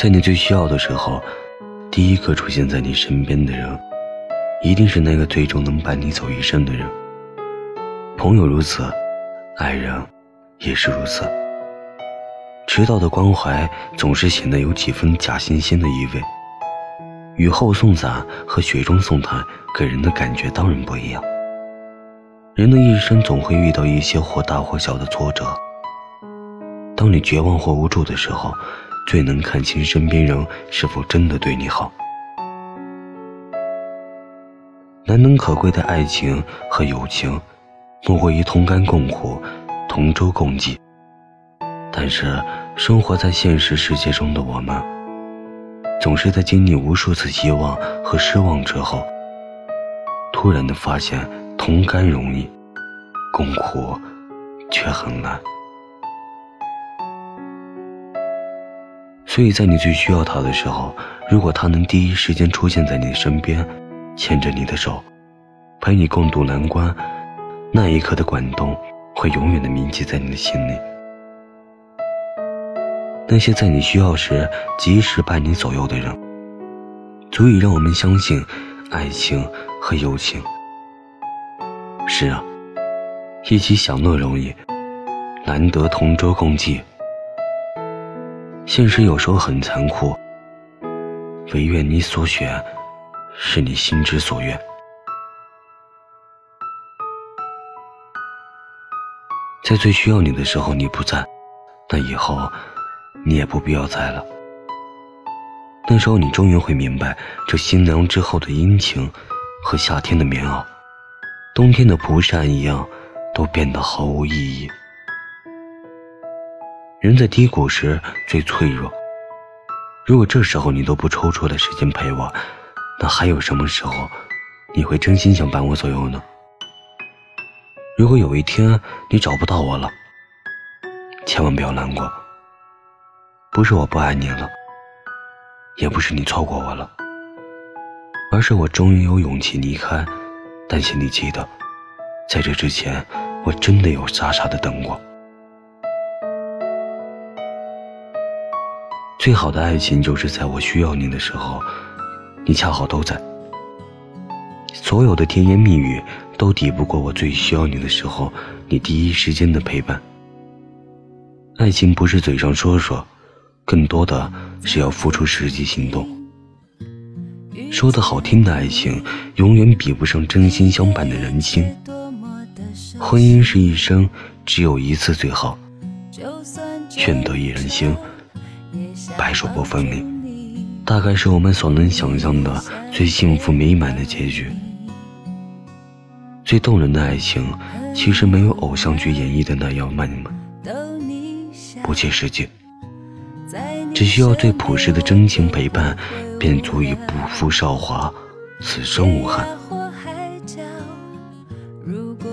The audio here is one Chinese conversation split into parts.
在你最需要的时候，第一个出现在你身边的人，一定是那个最终能伴你走一生的人。朋友如此，爱人也是如此。迟到的关怀总是显得有几分假惺惺的意味。雨后送伞和雪中送炭给人的感觉当然不一样。人的一生总会遇到一些或大或小的挫折。当你绝望或无助的时候，最能看清身边人是否真的对你好。难能可贵的爱情和友情，莫过于同甘共苦、同舟共济。但是，生活在现实世界中的我们，总是在经历无数次希望和失望之后，突然的发现，同甘容易，共苦却很难。所以在你最需要他的时候，如果他能第一时间出现在你身边，牵着你的手，陪你共度难关，那一刻的感动会永远的铭记在你的心里。那些在你需要时及时伴你左右的人，足以让我们相信爱情和友情。是啊，一起享乐容易，难得同舟共济。现实有时候很残酷，唯愿你所选是你心之所愿。在最需要你的时候你不在，那以后你也不必要在了。那时候你终于会明白，这新凉之后的殷勤，和夏天的棉袄、冬天的蒲扇一样，都变得毫无意义。人在低谷时最脆弱。如果这时候你都不抽出来时间陪我，那还有什么时候你会真心想伴我左右呢？如果有一天你找不到我了，千万不要难过。不是我不爱你了，也不是你错过我了，而是我终于有勇气离开。但请你记得，在这之前，我真的有傻傻的等过。最好的爱情就是在我需要你的时候，你恰好都在。所有的甜言蜜语都抵不过我最需要你的时候，你第一时间的陪伴。爱情不是嘴上说说，更多的是要付出实际行动。说的好听的爱情，永远比不上真心相伴的人心。婚姻是一生只有一次最好，愿得一人心。白首不分离，大概是我们所能想象的最幸福美满的结局。最动人的爱情，其实没有偶像剧演绎的那样浪漫，不切实际。只需要最朴实的真情陪伴，便足以不负韶华，此生无憾。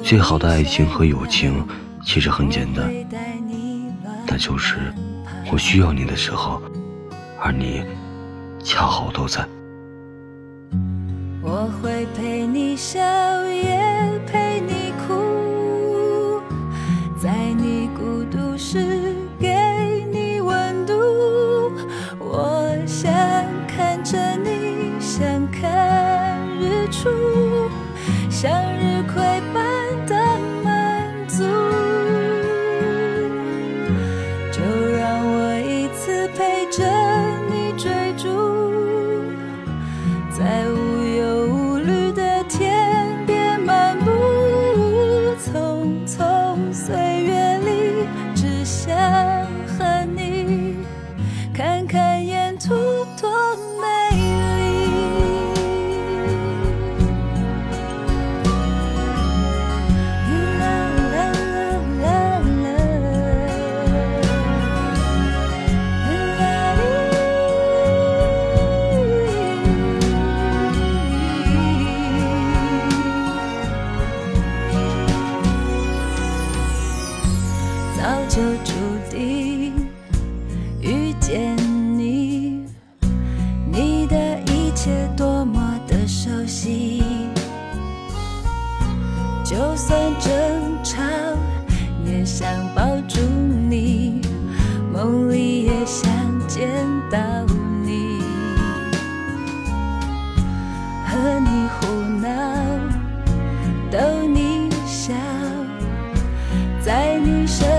最好的爱情和友情，其实很简单，那就是。我需要你的时候，而你恰好都在。我会陪你笑，也陪你哭，在你孤独时给你温度。我想看着你，想看日出，想日早就注定遇见你你的一切多么的熟悉就算争吵也想抱住你梦里也想见到你。和你胡闹逗你笑在你身